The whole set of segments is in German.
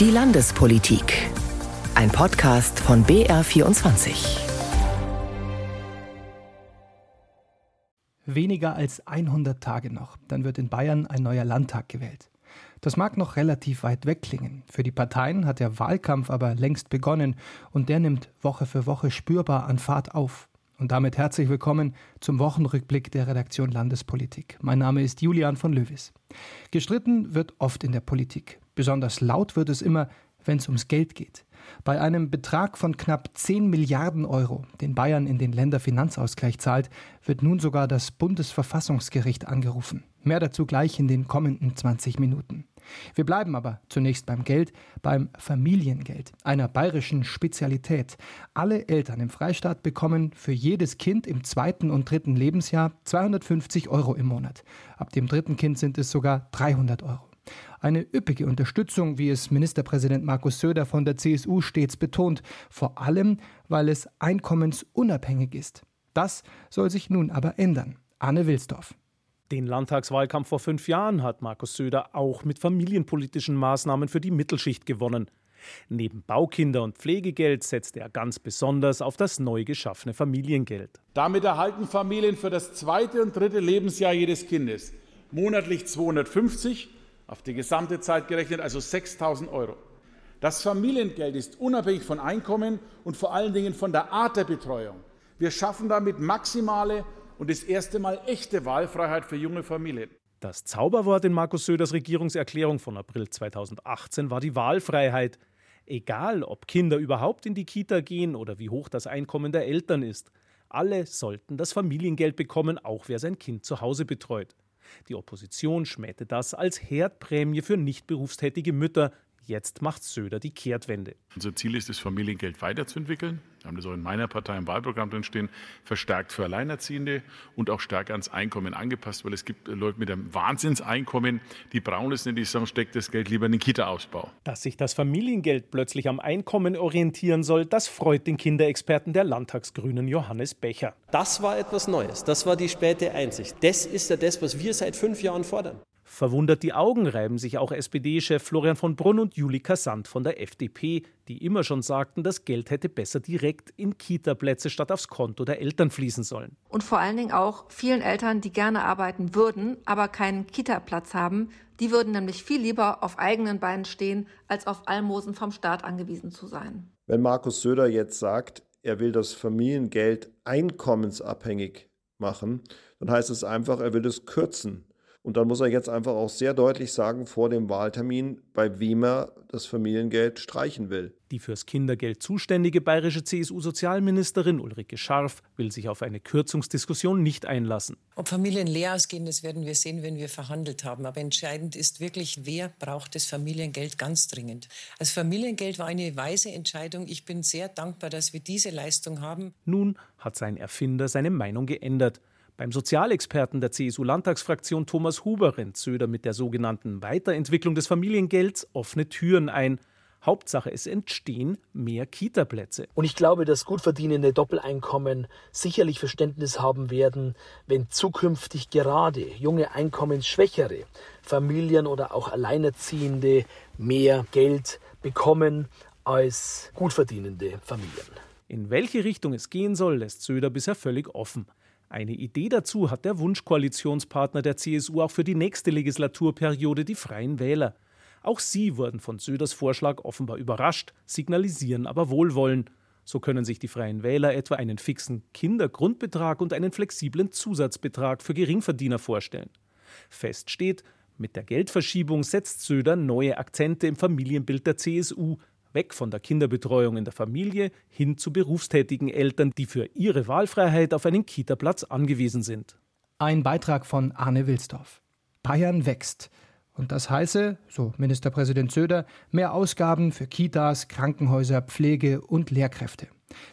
Die Landespolitik. Ein Podcast von BR24. Weniger als 100 Tage noch, dann wird in Bayern ein neuer Landtag gewählt. Das mag noch relativ weit weg klingen. Für die Parteien hat der Wahlkampf aber längst begonnen und der nimmt Woche für Woche spürbar an Fahrt auf. Und damit herzlich willkommen zum Wochenrückblick der Redaktion Landespolitik. Mein Name ist Julian von Löwis. Gestritten wird oft in der Politik. Besonders laut wird es immer, wenn es ums Geld geht. Bei einem Betrag von knapp 10 Milliarden Euro, den Bayern in den Länderfinanzausgleich zahlt, wird nun sogar das Bundesverfassungsgericht angerufen. Mehr dazu gleich in den kommenden 20 Minuten. Wir bleiben aber zunächst beim Geld, beim Familiengeld, einer bayerischen Spezialität. Alle Eltern im Freistaat bekommen für jedes Kind im zweiten und dritten Lebensjahr 250 Euro im Monat. Ab dem dritten Kind sind es sogar 300 Euro. Eine üppige Unterstützung, wie es Ministerpräsident Markus Söder von der CSU stets betont, vor allem weil es einkommensunabhängig ist. Das soll sich nun aber ändern. Anne Wilsdorf. Den Landtagswahlkampf vor fünf Jahren hat Markus Söder auch mit familienpolitischen Maßnahmen für die Mittelschicht gewonnen. Neben Baukinder- und Pflegegeld setzt er ganz besonders auf das neu geschaffene Familiengeld. Damit erhalten Familien für das zweite und dritte Lebensjahr jedes Kindes monatlich 250, auf die gesamte Zeit gerechnet also 6000 Euro. Das Familiengeld ist unabhängig von Einkommen und vor allen Dingen von der Art der Betreuung. Wir schaffen damit maximale und das erste Mal echte Wahlfreiheit für junge Familien. Das Zauberwort in Markus Söders Regierungserklärung von April 2018 war die Wahlfreiheit. Egal, ob Kinder überhaupt in die Kita gehen oder wie hoch das Einkommen der Eltern ist, alle sollten das Familiengeld bekommen, auch wer sein Kind zu Hause betreut. Die Opposition schmähte das als Herdprämie für nicht berufstätige Mütter, Jetzt macht Söder die Kehrtwende. Unser Ziel ist es, Familiengeld weiterzuentwickeln. Wir haben das auch in meiner Partei im Wahlprogramm drin stehen, verstärkt für Alleinerziehende und auch stärker ans Einkommen angepasst, weil es gibt Leute mit einem Wahnsinnseinkommen, die brauchen es nicht, die sagen, steckt das Geld lieber in den Kita-Ausbau. Dass sich das Familiengeld plötzlich am Einkommen orientieren soll, das freut den Kinderexperten der Landtagsgrünen Johannes Becher. Das war etwas Neues, das war die späte Einsicht. Das ist ja das, was wir seit fünf Jahren fordern. Verwundert die Augen reiben sich auch SPD-Chef Florian von Brunn und Julika Sand von der FDP, die immer schon sagten, das Geld hätte besser direkt in Kita-Plätze statt aufs Konto der Eltern fließen sollen. Und vor allen Dingen auch vielen Eltern, die gerne arbeiten würden, aber keinen Kita-Platz haben, die würden nämlich viel lieber auf eigenen Beinen stehen, als auf Almosen vom Staat angewiesen zu sein. Wenn Markus Söder jetzt sagt, er will das Familiengeld einkommensabhängig machen, dann heißt es einfach, er will es kürzen. Und dann muss er jetzt einfach auch sehr deutlich sagen vor dem Wahltermin, bei wem er das Familiengeld streichen will. Die fürs Kindergeld zuständige bayerische CSU-Sozialministerin Ulrike Scharf will sich auf eine Kürzungsdiskussion nicht einlassen. Ob Familien leer ausgehen, das werden wir sehen, wenn wir verhandelt haben. Aber entscheidend ist wirklich, wer braucht das Familiengeld ganz dringend. Das Familiengeld war eine weise Entscheidung. Ich bin sehr dankbar, dass wir diese Leistung haben. Nun hat sein Erfinder seine Meinung geändert. Beim Sozialexperten der CSU-Landtagsfraktion Thomas Huber rennt Söder mit der sogenannten Weiterentwicklung des Familiengelds offene Türen ein. Hauptsache, es entstehen mehr Kitaplätze. Und ich glaube, dass gut verdienende Doppeleinkommen sicherlich Verständnis haben werden, wenn zukünftig gerade junge Einkommensschwächere Familien oder auch Alleinerziehende mehr Geld bekommen als gut verdienende Familien. In welche Richtung es gehen soll, lässt Söder bisher völlig offen. Eine Idee dazu hat der Wunschkoalitionspartner der CSU auch für die nächste Legislaturperiode, die Freien Wähler. Auch sie wurden von Söders Vorschlag offenbar überrascht, signalisieren aber Wohlwollen. So können sich die Freien Wähler etwa einen fixen Kindergrundbetrag und einen flexiblen Zusatzbetrag für Geringverdiener vorstellen. Fest steht, mit der Geldverschiebung setzt Söder neue Akzente im Familienbild der CSU, Weg von der Kinderbetreuung in der Familie hin zu berufstätigen Eltern, die für ihre Wahlfreiheit auf einen Kitaplatz angewiesen sind. Ein Beitrag von Arne Wilsdorf. Bayern wächst. Und das heiße, so Ministerpräsident Söder, mehr Ausgaben für Kitas, Krankenhäuser, Pflege und Lehrkräfte.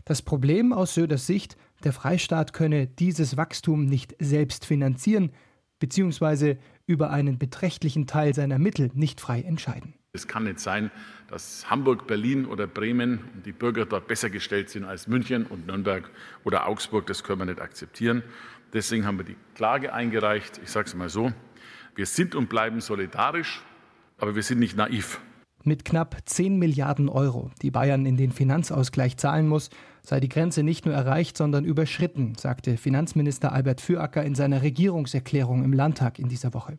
Das Problem aus Söders Sicht, der Freistaat könne dieses Wachstum nicht selbst finanzieren, beziehungsweise über einen beträchtlichen Teil seiner Mittel nicht frei entscheiden. Es kann nicht sein, dass Hamburg, Berlin oder Bremen und die Bürger dort besser gestellt sind als München und Nürnberg oder Augsburg. Das können wir nicht akzeptieren. Deswegen haben wir die Klage eingereicht. Ich sage es mal so, wir sind und bleiben solidarisch, aber wir sind nicht naiv. Mit knapp 10 Milliarden Euro, die Bayern in den Finanzausgleich zahlen muss, sei die Grenze nicht nur erreicht, sondern überschritten, sagte Finanzminister Albert Füracker in seiner Regierungserklärung im Landtag in dieser Woche.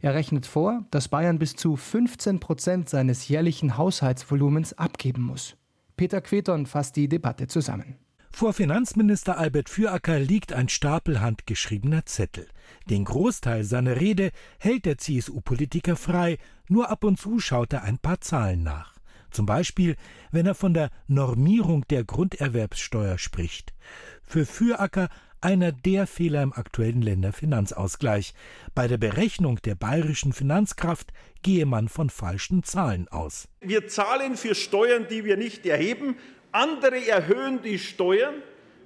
Er rechnet vor, dass Bayern bis zu 15 Prozent seines jährlichen Haushaltsvolumens abgeben muss. Peter Queton fasst die Debatte zusammen. Vor Finanzminister Albert Füracker liegt ein Stapel handgeschriebener Zettel. Den Großteil seiner Rede hält der CSU-Politiker frei, nur ab und zu schaut er ein paar Zahlen nach. Zum Beispiel, wenn er von der Normierung der Grunderwerbssteuer spricht. Für Füracker einer der Fehler im aktuellen Länderfinanzausgleich. Bei der Berechnung der bayerischen Finanzkraft gehe man von falschen Zahlen aus. Wir zahlen für Steuern, die wir nicht erheben, andere erhöhen die Steuern,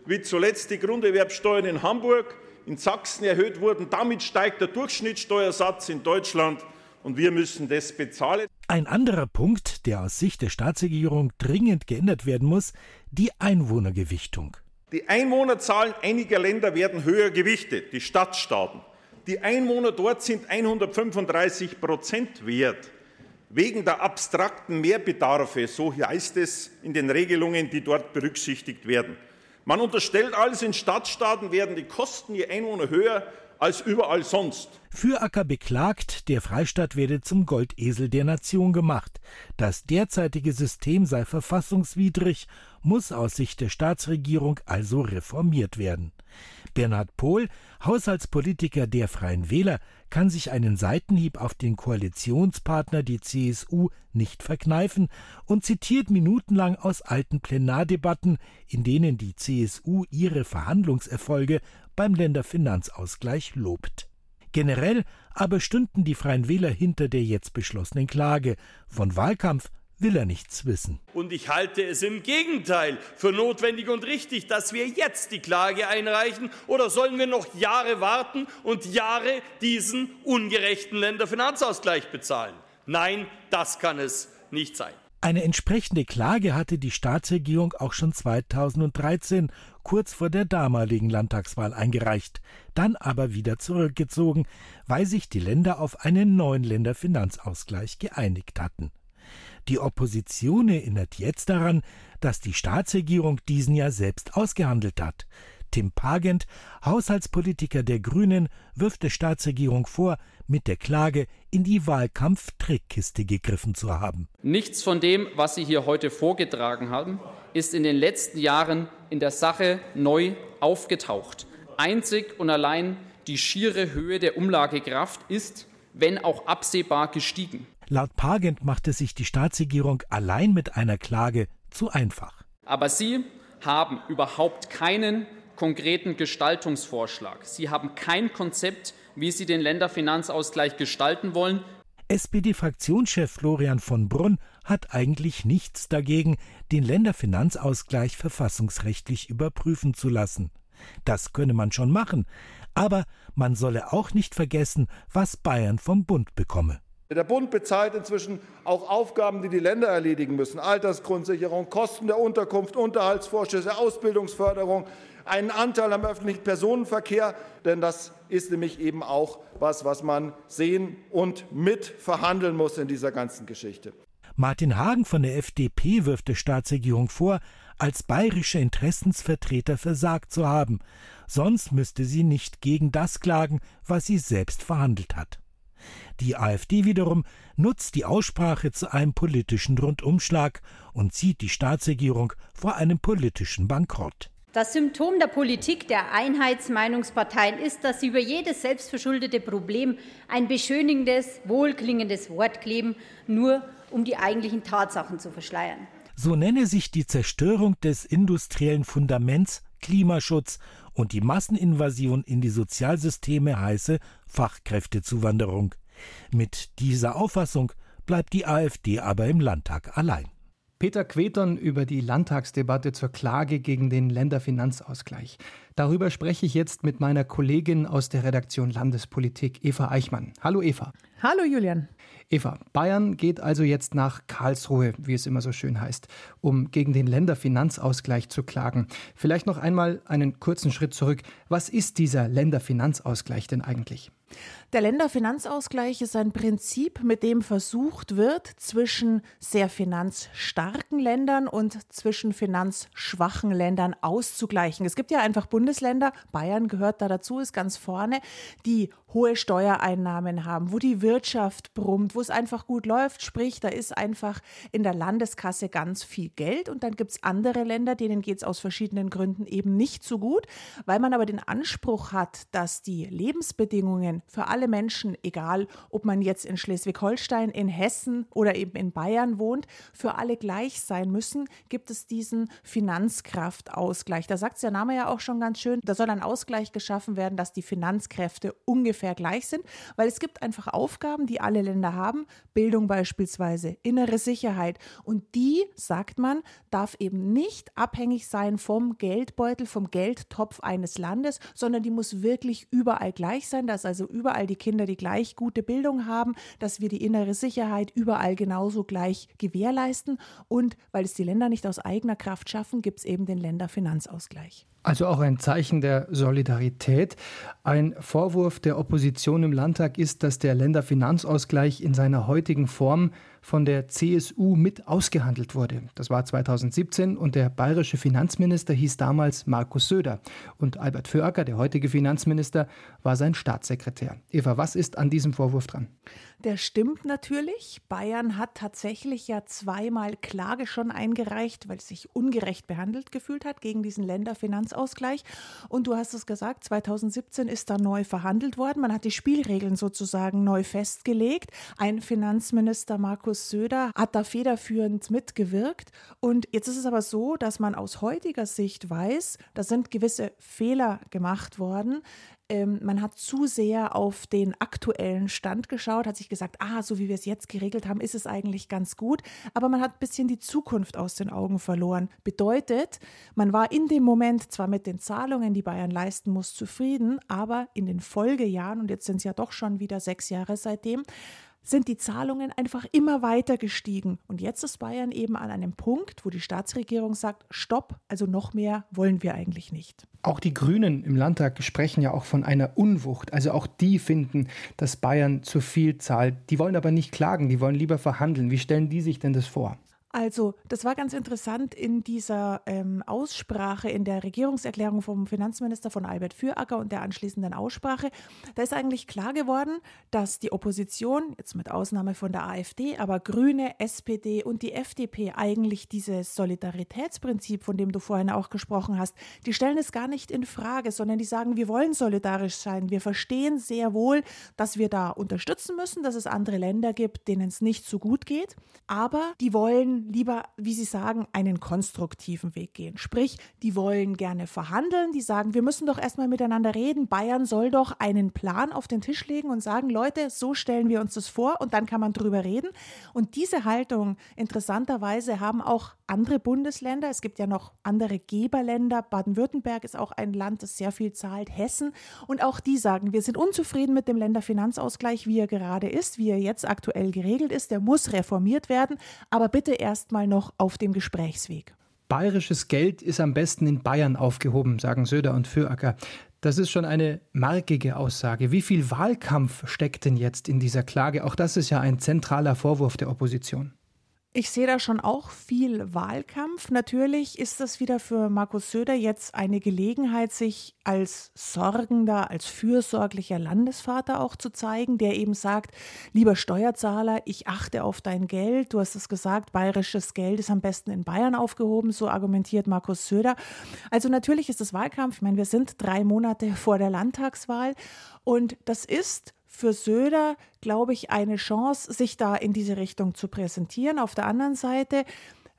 wie zuletzt die Grunderwerbsteuern in Hamburg, in Sachsen erhöht wurden. Damit steigt der Durchschnittssteuersatz in Deutschland und wir müssen das bezahlen. Ein anderer Punkt, der aus Sicht der Staatsregierung dringend geändert werden muss, die Einwohnergewichtung. Die Einwohnerzahlen einiger Länder werden höher gewichtet, die Stadtstaaten. Die Einwohner dort sind 135 Prozent wert wegen der abstrakten Mehrbedarfe, so heißt es in den Regelungen, die dort berücksichtigt werden. Man unterstellt also, in Stadtstaaten werden die Kosten je Einwohner höher als überall sonst. Füracker beklagt, der Freistaat werde zum Goldesel der Nation gemacht. Das derzeitige System sei verfassungswidrig, muss aus Sicht der Staatsregierung also reformiert werden. Bernhard Pohl, Haushaltspolitiker der Freien Wähler, kann sich einen Seitenhieb auf den Koalitionspartner, die CSU, nicht verkneifen und zitiert minutenlang aus alten Plenardebatten, in denen die CSU ihre Verhandlungserfolge beim Länderfinanzausgleich lobt. Generell aber stünden die Freien Wähler hinter der jetzt beschlossenen Klage. Von Wahlkampf will er nichts wissen. Und ich halte es im Gegenteil für notwendig und richtig, dass wir jetzt die Klage einreichen. Oder sollen wir noch Jahre warten und Jahre diesen ungerechten Länderfinanzausgleich bezahlen? Nein, das kann es nicht sein. Eine entsprechende Klage hatte die Staatsregierung auch schon 2013 kurz vor der damaligen Landtagswahl eingereicht, dann aber wieder zurückgezogen, weil sich die Länder auf einen neuen Länderfinanzausgleich geeinigt hatten. Die Opposition erinnert jetzt daran, dass die Staatsregierung diesen ja selbst ausgehandelt hat. Tim Pagent, Haushaltspolitiker der Grünen, wirft der Staatsregierung vor, mit der Klage in die Wahlkampftrickkiste gegriffen zu haben. Nichts von dem, was Sie hier heute vorgetragen haben, ist in den letzten Jahren in der Sache neu aufgetaucht. Einzig und allein die schiere Höhe der Umlagekraft ist, wenn auch absehbar, gestiegen. Laut Pagent machte sich die Staatsregierung allein mit einer Klage zu einfach. Aber Sie haben überhaupt keinen konkreten Gestaltungsvorschlag. Sie haben kein Konzept, wie Sie den Länderfinanzausgleich gestalten wollen. SPD-Fraktionschef Florian von Brunn hat eigentlich nichts dagegen, den Länderfinanzausgleich verfassungsrechtlich überprüfen zu lassen. Das könne man schon machen, aber man solle auch nicht vergessen, was Bayern vom Bund bekomme. Der Bund bezahlt inzwischen auch Aufgaben, die die Länder erledigen müssen. Altersgrundsicherung, Kosten der Unterkunft, Unterhaltsvorschüsse, Ausbildungsförderung, einen Anteil am öffentlichen Personenverkehr. Denn das ist nämlich eben auch was, was man sehen und mit verhandeln muss in dieser ganzen Geschichte. Martin Hagen von der FDP wirft der Staatsregierung vor, als bayerische Interessensvertreter versagt zu haben. Sonst müsste sie nicht gegen das klagen, was sie selbst verhandelt hat. Die AfD wiederum nutzt die Aussprache zu einem politischen Rundumschlag und zieht die Staatsregierung vor einem politischen Bankrott. Das Symptom der Politik der Einheitsmeinungsparteien ist, dass sie über jedes selbstverschuldete Problem ein beschönigendes, wohlklingendes Wort kleben, nur um die eigentlichen Tatsachen zu verschleiern. So nenne sich die Zerstörung des industriellen Fundaments Klimaschutz und die Masseninvasion in die Sozialsysteme heiße Fachkräftezuwanderung. Mit dieser Auffassung bleibt die AfD aber im Landtag allein. Peter Quetern über die Landtagsdebatte zur Klage gegen den Länderfinanzausgleich. Darüber spreche ich jetzt mit meiner Kollegin aus der Redaktion Landespolitik, Eva Eichmann. Hallo Eva. Hallo Julian. Eva, Bayern geht also jetzt nach Karlsruhe, wie es immer so schön heißt, um gegen den Länderfinanzausgleich zu klagen. Vielleicht noch einmal einen kurzen Schritt zurück. Was ist dieser Länderfinanzausgleich denn eigentlich? Der Länderfinanzausgleich ist ein Prinzip, mit dem versucht wird, zwischen sehr finanzstarken Ländern und zwischen finanzschwachen Ländern auszugleichen. Es gibt ja einfach Bundesländer, Bayern gehört da dazu, ist ganz vorne, die hohe Steuereinnahmen haben, wo die Wirtschaft brummt, wo es einfach gut läuft. Sprich, da ist einfach in der Landeskasse ganz viel Geld. Und dann gibt es andere Länder, denen geht es aus verschiedenen Gründen eben nicht so gut, weil man aber den Anspruch hat, dass die Lebensbedingungen für alle Menschen, egal ob man jetzt in Schleswig-Holstein, in Hessen oder eben in Bayern wohnt, für alle gleich sein müssen, gibt es diesen Finanzkraftausgleich. Da sagt der Name ja auch schon ganz schön, da soll ein Ausgleich geschaffen werden, dass die Finanzkräfte ungefähr ungefähr gleich sind, weil es gibt einfach Aufgaben, die alle Länder haben, Bildung beispielsweise, innere Sicherheit. Und die, sagt man, darf eben nicht abhängig sein vom Geldbeutel, vom Geldtopf eines Landes, sondern die muss wirklich überall gleich sein, dass also überall die Kinder die gleich gute Bildung haben, dass wir die innere Sicherheit überall genauso gleich gewährleisten. Und weil es die Länder nicht aus eigener Kraft schaffen, gibt es eben den Länderfinanzausgleich. Also auch ein Zeichen der Solidarität. Ein Vorwurf der Opposition im Landtag ist, dass der Länderfinanzausgleich in seiner heutigen Form von der CSU mit ausgehandelt wurde. Das war 2017 und der bayerische Finanzminister hieß damals Markus Söder. Und Albert Föacker, der heutige Finanzminister, war sein Staatssekretär. Eva, was ist an diesem Vorwurf dran? Der stimmt natürlich. Bayern hat tatsächlich ja zweimal Klage schon eingereicht, weil es sich ungerecht behandelt gefühlt hat gegen diesen Länderfinanzausgleich. Und du hast es gesagt, 2017 ist da neu verhandelt worden. Man hat die Spielregeln sozusagen neu festgelegt. Ein Finanzminister Markus Söder hat da federführend mitgewirkt. Und jetzt ist es aber so, dass man aus heutiger Sicht weiß, da sind gewisse Fehler gemacht worden. Ähm, man hat zu sehr auf den aktuellen Stand geschaut, hat sich gesagt, ah, so wie wir es jetzt geregelt haben, ist es eigentlich ganz gut. Aber man hat ein bisschen die Zukunft aus den Augen verloren. Bedeutet, man war in dem Moment zwar mit den Zahlungen, die Bayern leisten muss, zufrieden, aber in den Folgejahren, und jetzt sind es ja doch schon wieder sechs Jahre seitdem, sind die Zahlungen einfach immer weiter gestiegen. Und jetzt ist Bayern eben an einem Punkt, wo die Staatsregierung sagt, stopp, also noch mehr wollen wir eigentlich nicht. Auch die Grünen im Landtag sprechen ja auch von einer Unwucht. Also auch die finden, dass Bayern zu viel zahlt. Die wollen aber nicht klagen, die wollen lieber verhandeln. Wie stellen die sich denn das vor? Also, das war ganz interessant in dieser ähm, Aussprache, in der Regierungserklärung vom Finanzminister von Albert Füracker und der anschließenden Aussprache. Da ist eigentlich klar geworden, dass die Opposition, jetzt mit Ausnahme von der AfD, aber Grüne, SPD und die FDP eigentlich dieses Solidaritätsprinzip, von dem du vorhin auch gesprochen hast, die stellen es gar nicht in Frage, sondern die sagen, wir wollen solidarisch sein. Wir verstehen sehr wohl, dass wir da unterstützen müssen, dass es andere Länder gibt, denen es nicht so gut geht. Aber die wollen lieber, wie Sie sagen, einen konstruktiven Weg gehen. Sprich, die wollen gerne verhandeln, die sagen, wir müssen doch erstmal miteinander reden. Bayern soll doch einen Plan auf den Tisch legen und sagen, Leute, so stellen wir uns das vor und dann kann man drüber reden. Und diese Haltung, interessanterweise, haben auch andere Bundesländer. Es gibt ja noch andere Geberländer. Baden-Württemberg ist auch ein Land, das sehr viel zahlt. Hessen. Und auch die sagen, wir sind unzufrieden mit dem Länderfinanzausgleich, wie er gerade ist, wie er jetzt aktuell geregelt ist. Der muss reformiert werden. Aber bitte erstmal noch auf dem Gesprächsweg. Bayerisches Geld ist am besten in Bayern aufgehoben, sagen Söder und Füracker. Das ist schon eine markige Aussage. Wie viel Wahlkampf steckt denn jetzt in dieser Klage? Auch das ist ja ein zentraler Vorwurf der Opposition. Ich sehe da schon auch viel Wahlkampf. Natürlich ist das wieder für Markus Söder jetzt eine Gelegenheit, sich als sorgender, als fürsorglicher Landesvater auch zu zeigen, der eben sagt, lieber Steuerzahler, ich achte auf dein Geld. Du hast es gesagt, bayerisches Geld ist am besten in Bayern aufgehoben, so argumentiert Markus Söder. Also natürlich ist es Wahlkampf. Ich meine, wir sind drei Monate vor der Landtagswahl und das ist für Söder, glaube ich, eine Chance, sich da in diese Richtung zu präsentieren. Auf der anderen Seite,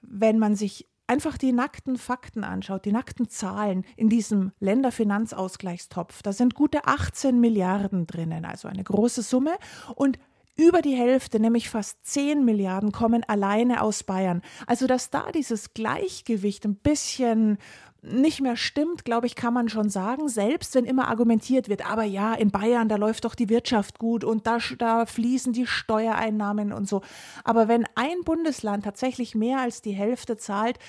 wenn man sich einfach die nackten Fakten anschaut, die nackten Zahlen in diesem Länderfinanzausgleichstopf, da sind gute 18 Milliarden drinnen, also eine große Summe. Und über die Hälfte, nämlich fast 10 Milliarden, kommen alleine aus Bayern. Also, dass da dieses Gleichgewicht ein bisschen nicht mehr stimmt, glaube ich, kann man schon sagen, selbst wenn immer argumentiert wird, aber ja, in Bayern, da läuft doch die Wirtschaft gut und da, da fließen die Steuereinnahmen und so. Aber wenn ein Bundesland tatsächlich mehr als die Hälfte zahlt,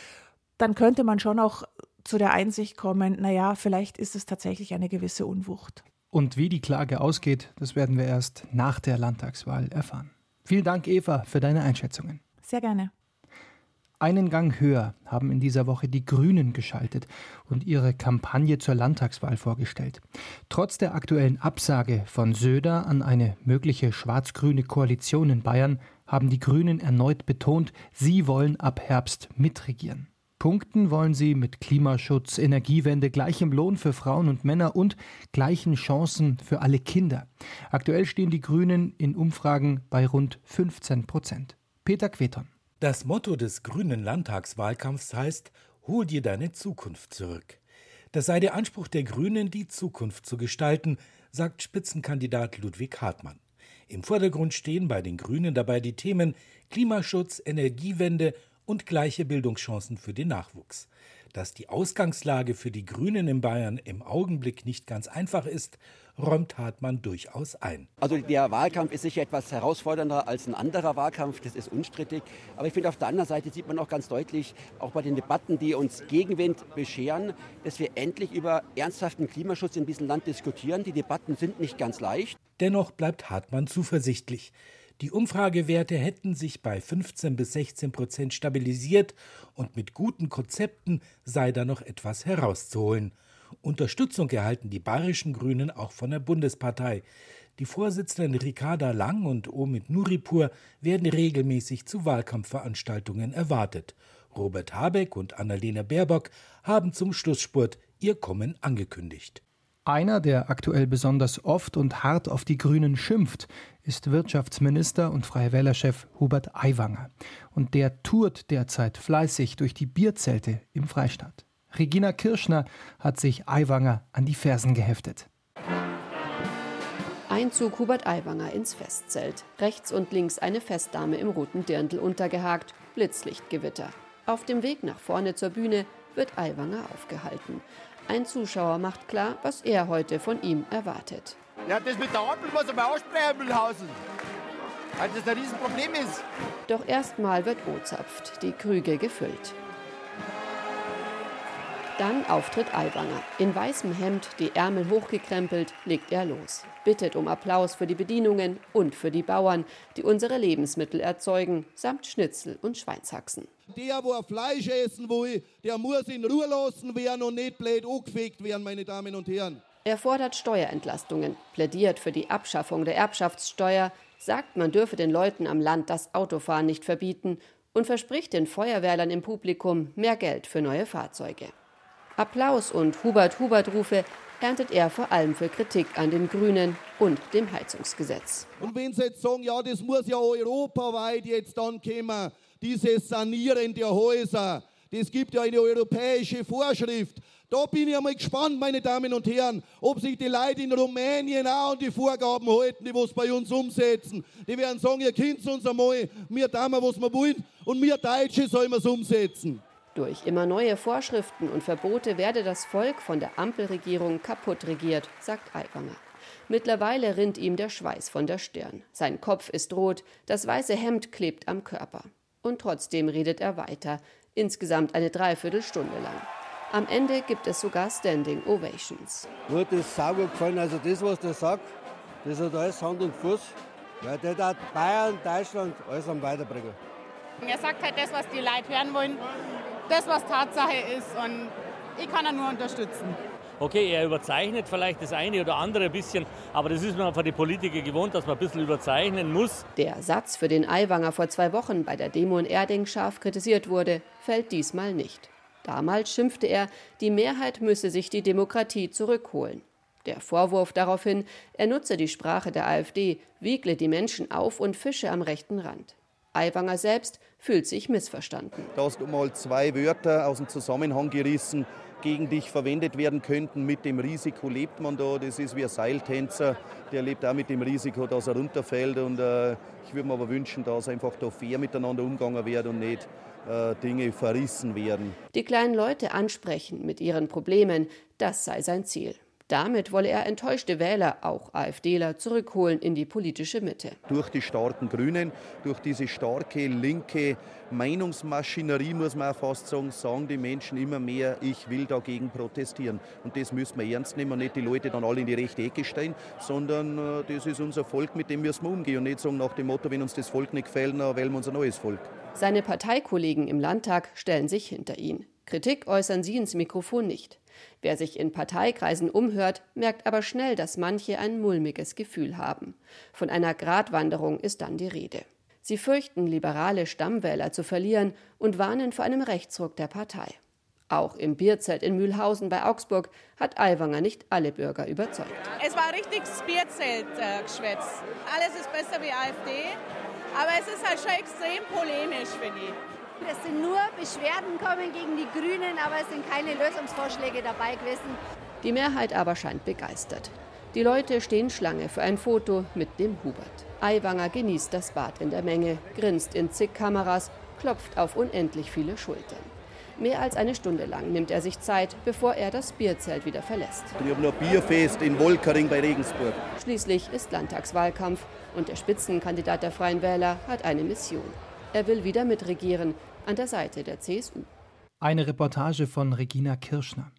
dann könnte man schon auch zu der Einsicht kommen, naja, vielleicht ist es tatsächlich eine gewisse Unwucht. Und wie die Klage ausgeht, das werden wir erst nach der Landtagswahl erfahren. Vielen Dank, Eva, für deine Einschätzungen. Sehr gerne. Einen Gang höher haben in dieser Woche die Grünen geschaltet und ihre Kampagne zur Landtagswahl vorgestellt. Trotz der aktuellen Absage von Söder an eine mögliche schwarz-grüne Koalition in Bayern haben die Grünen erneut betont, sie wollen ab Herbst mitregieren. Punkten wollen sie mit Klimaschutz, Energiewende, gleichem Lohn für Frauen und Männer und gleichen Chancen für alle Kinder. Aktuell stehen die Grünen in Umfragen bei rund 15 Prozent. Peter Queton. Das Motto des grünen Landtagswahlkampfs heißt Hol dir deine Zukunft zurück. Das sei der Anspruch der Grünen, die Zukunft zu gestalten, sagt Spitzenkandidat Ludwig Hartmann. Im Vordergrund stehen bei den Grünen dabei die Themen Klimaschutz, Energiewende und gleiche Bildungschancen für den Nachwuchs. Dass die Ausgangslage für die Grünen in Bayern im Augenblick nicht ganz einfach ist, räumt Hartmann durchaus ein. Also der Wahlkampf ist sicher etwas herausfordernder als ein anderer Wahlkampf, das ist unstrittig. Aber ich finde, auf der anderen Seite sieht man auch ganz deutlich, auch bei den Debatten, die uns Gegenwind bescheren, dass wir endlich über ernsthaften Klimaschutz in diesem Land diskutieren. Die Debatten sind nicht ganz leicht. Dennoch bleibt Hartmann zuversichtlich. Die Umfragewerte hätten sich bei 15 bis 16 Prozent stabilisiert und mit guten Konzepten sei da noch etwas herauszuholen. Unterstützung erhalten die bayerischen Grünen auch von der Bundespartei. Die Vorsitzenden Ricarda Lang und Omid Nuripur werden regelmäßig zu Wahlkampfveranstaltungen erwartet. Robert Habeck und Annalena Baerbock haben zum Schlussspurt ihr Kommen angekündigt. Einer, der aktuell besonders oft und hart auf die Grünen schimpft, ist Wirtschaftsminister und Freie Wählerchef Hubert Aiwanger. Und der tourt derzeit fleißig durch die Bierzelte im Freistaat. Regina Kirschner hat sich Aiwanger an die Fersen geheftet. Einzug Hubert Aiwanger ins Festzelt. Rechts und links eine Festdame im roten Dirndl untergehakt. Blitzlichtgewitter. Auf dem Weg nach vorne zur Bühne wird Aiwanger aufgehalten. Ein Zuschauer macht klar, was er heute von ihm erwartet. Ja, das mit der Ampel muss aber aussprechen, Mühlhausen. Weil das ein Riesenproblem ist. Doch erstmal wird ozapft, die Krüge gefüllt. Dann auftritt Aiwanger. In weißem Hemd, die Ärmel hochgekrempelt, legt er los. Bittet um Applaus für die Bedienungen und für die Bauern, die unsere Lebensmittel erzeugen, samt Schnitzel und Schweinshaxen. Der, wo Fleisch essen will, der muss in Ruhe lassen werden und nicht blöd angefegt werden, meine Damen und Herren. Er fordert Steuerentlastungen, plädiert für die Abschaffung der Erbschaftssteuer, sagt, man dürfe den Leuten am Land das Autofahren nicht verbieten und verspricht den Feuerwehrlern im Publikum mehr Geld für neue Fahrzeuge. Applaus und Hubert-Hubert-Rufe erntet er vor allem für Kritik an den Grünen und dem Heizungsgesetz. Und wenn Sie jetzt sagen, ja, das muss ja europaweit jetzt dann kommen, dieses Sanieren der Häuser, das gibt ja eine europäische Vorschrift. Da bin ich einmal gespannt, meine Damen und Herren, ob sich die Leute in Rumänien auch an die Vorgaben halten, die was bei uns umsetzen. Die werden sagen, ihr könnt uns einmal, wir tun was wir wollen und wir Deutsche sollen es umsetzen. Durch immer neue Vorschriften und Verbote werde das Volk von der Ampelregierung kaputt regiert, sagt Aiwanger. Mittlerweile rinnt ihm der Schweiß von der Stirn. Sein Kopf ist rot, das weiße Hemd klebt am Körper. Und trotzdem redet er weiter, insgesamt eine Dreiviertelstunde lang. Am Ende gibt es sogar Standing Ovations. Mir hat das saugut gefallen, also das, was der sagt, das hat alles Hand und Fuß. Weil der hat Bayern, Deutschland alles am Weiterbringen. Er sagt halt das, was die Leute hören wollen das, was Tatsache ist. Und ich kann ihn nur unterstützen. Okay, er überzeichnet vielleicht das eine oder andere ein bisschen, aber das ist man von den Politikern gewohnt, dass man ein bisschen überzeichnen muss. Der Satz, für den Aiwanger vor zwei Wochen bei der Demo in Erding scharf kritisiert wurde, fällt diesmal nicht. Damals schimpfte er, die Mehrheit müsse sich die Demokratie zurückholen. Der Vorwurf daraufhin, er nutze die Sprache der AfD, wiegle die Menschen auf und fische am rechten Rand. Aiwanger selbst fühlt sich missverstanden. Da hast du mal zwei Wörter aus dem Zusammenhang gerissen, gegen dich verwendet werden könnten. Mit dem Risiko lebt man da. Das ist wie ein Seiltänzer, der lebt auch mit dem Risiko, dass er runterfällt. Und äh, ich würde mir aber wünschen, dass einfach da fair miteinander umgegangen wird und nicht äh, Dinge verrissen werden. Die kleinen Leute ansprechen mit ihren Problemen, das sei sein Ziel. Damit wolle er enttäuschte Wähler, auch AfDler, zurückholen in die politische Mitte. Durch die starken Grünen, durch diese starke linke Meinungsmaschinerie, muss man fast sagen, sagen die Menschen immer mehr, ich will dagegen protestieren. Und das müssen wir ernst nehmen und nicht die Leute dann alle in die rechte Ecke stellen, sondern äh, das ist unser Volk, mit dem müssen wir umgehen und nicht sagen nach dem Motto, wenn uns das Volk nicht gefällt, dann wählen wir unser neues Volk. Seine Parteikollegen im Landtag stellen sich hinter ihn. Kritik äußern sie ins Mikrofon nicht. Wer sich in Parteikreisen umhört, merkt aber schnell, dass manche ein mulmiges Gefühl haben. Von einer Gratwanderung ist dann die Rede. Sie fürchten, liberale Stammwähler zu verlieren und warnen vor einem Rechtsruck der Partei. Auch im Bierzelt in Mühlhausen bei Augsburg hat Aiwanger nicht alle Bürger überzeugt. Es war richtiges Bierzelt-Geschwätz. Alles ist besser wie AfD, aber es ist halt schon extrem polemisch, finde ich. Es sind nur Beschwerden kommen gegen die Grünen, aber es sind keine Lösungsvorschläge dabei gewesen. Die Mehrheit aber scheint begeistert. Die Leute stehen Schlange für ein Foto mit dem Hubert. Aiwanger genießt das Bad in der Menge, grinst in zig Kameras, klopft auf unendlich viele Schultern. Mehr als eine Stunde lang nimmt er sich Zeit, bevor er das Bierzelt wieder verlässt. Wir haben noch Bierfest in Wolkering bei Regensburg. Schließlich ist Landtagswahlkampf und der Spitzenkandidat der Freien Wähler hat eine Mission. Er will wieder mitregieren an der Seite der CSU. Eine Reportage von Regina Kirschner.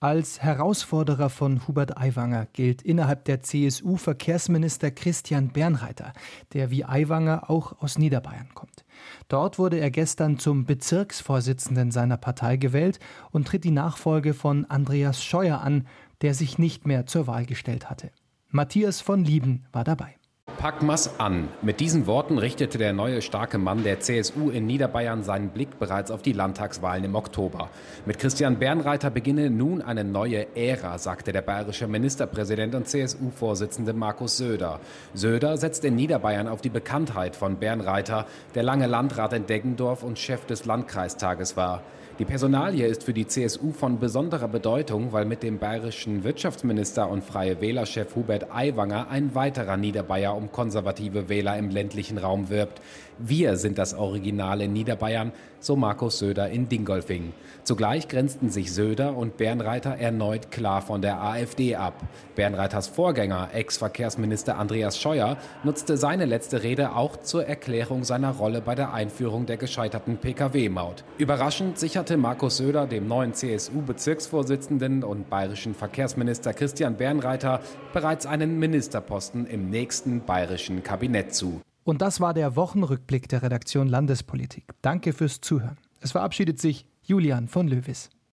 Als Herausforderer von Hubert Aiwanger gilt innerhalb der CSU Verkehrsminister Christian Bernreiter, der wie Aiwanger auch aus Niederbayern kommt. Dort wurde er gestern zum Bezirksvorsitzenden seiner Partei gewählt und tritt die Nachfolge von Andreas Scheuer an, der sich nicht mehr zur Wahl gestellt hatte. Matthias von Lieben war dabei. Packmas an. Mit diesen Worten richtete der neue starke Mann der CSU in Niederbayern seinen Blick bereits auf die Landtagswahlen im Oktober. Mit Christian Bernreiter beginne nun eine neue Ära, sagte der bayerische Ministerpräsident und CSU-Vorsitzende Markus Söder. Söder setzt in Niederbayern auf die Bekanntheit von Bernreiter, der lange Landrat in Deggendorf und Chef des Landkreistages war. Die Personalie ist für die CSU von besonderer Bedeutung, weil mit dem bayerischen Wirtschaftsminister und Freie Wählerchef Hubert Aiwanger ein weiterer Niederbayer um konservative Wähler im ländlichen Raum wirbt. Wir sind das originale Niederbayern, so Markus Söder in Dingolfing. Zugleich grenzten sich Söder und Bernreiter erneut klar von der AfD ab. Bernreiters Vorgänger, Ex-Verkehrsminister Andreas Scheuer, nutzte seine letzte Rede auch zur Erklärung seiner Rolle bei der Einführung der gescheiterten Pkw-Maut. Überraschend sicherte Markus Söder dem neuen CSU-Bezirksvorsitzenden und bayerischen Verkehrsminister Christian Bernreiter bereits einen Ministerposten im nächsten bayerischen Kabinett zu. Und das war der Wochenrückblick der Redaktion Landespolitik. Danke fürs Zuhören. Es verabschiedet sich Julian von Löwis.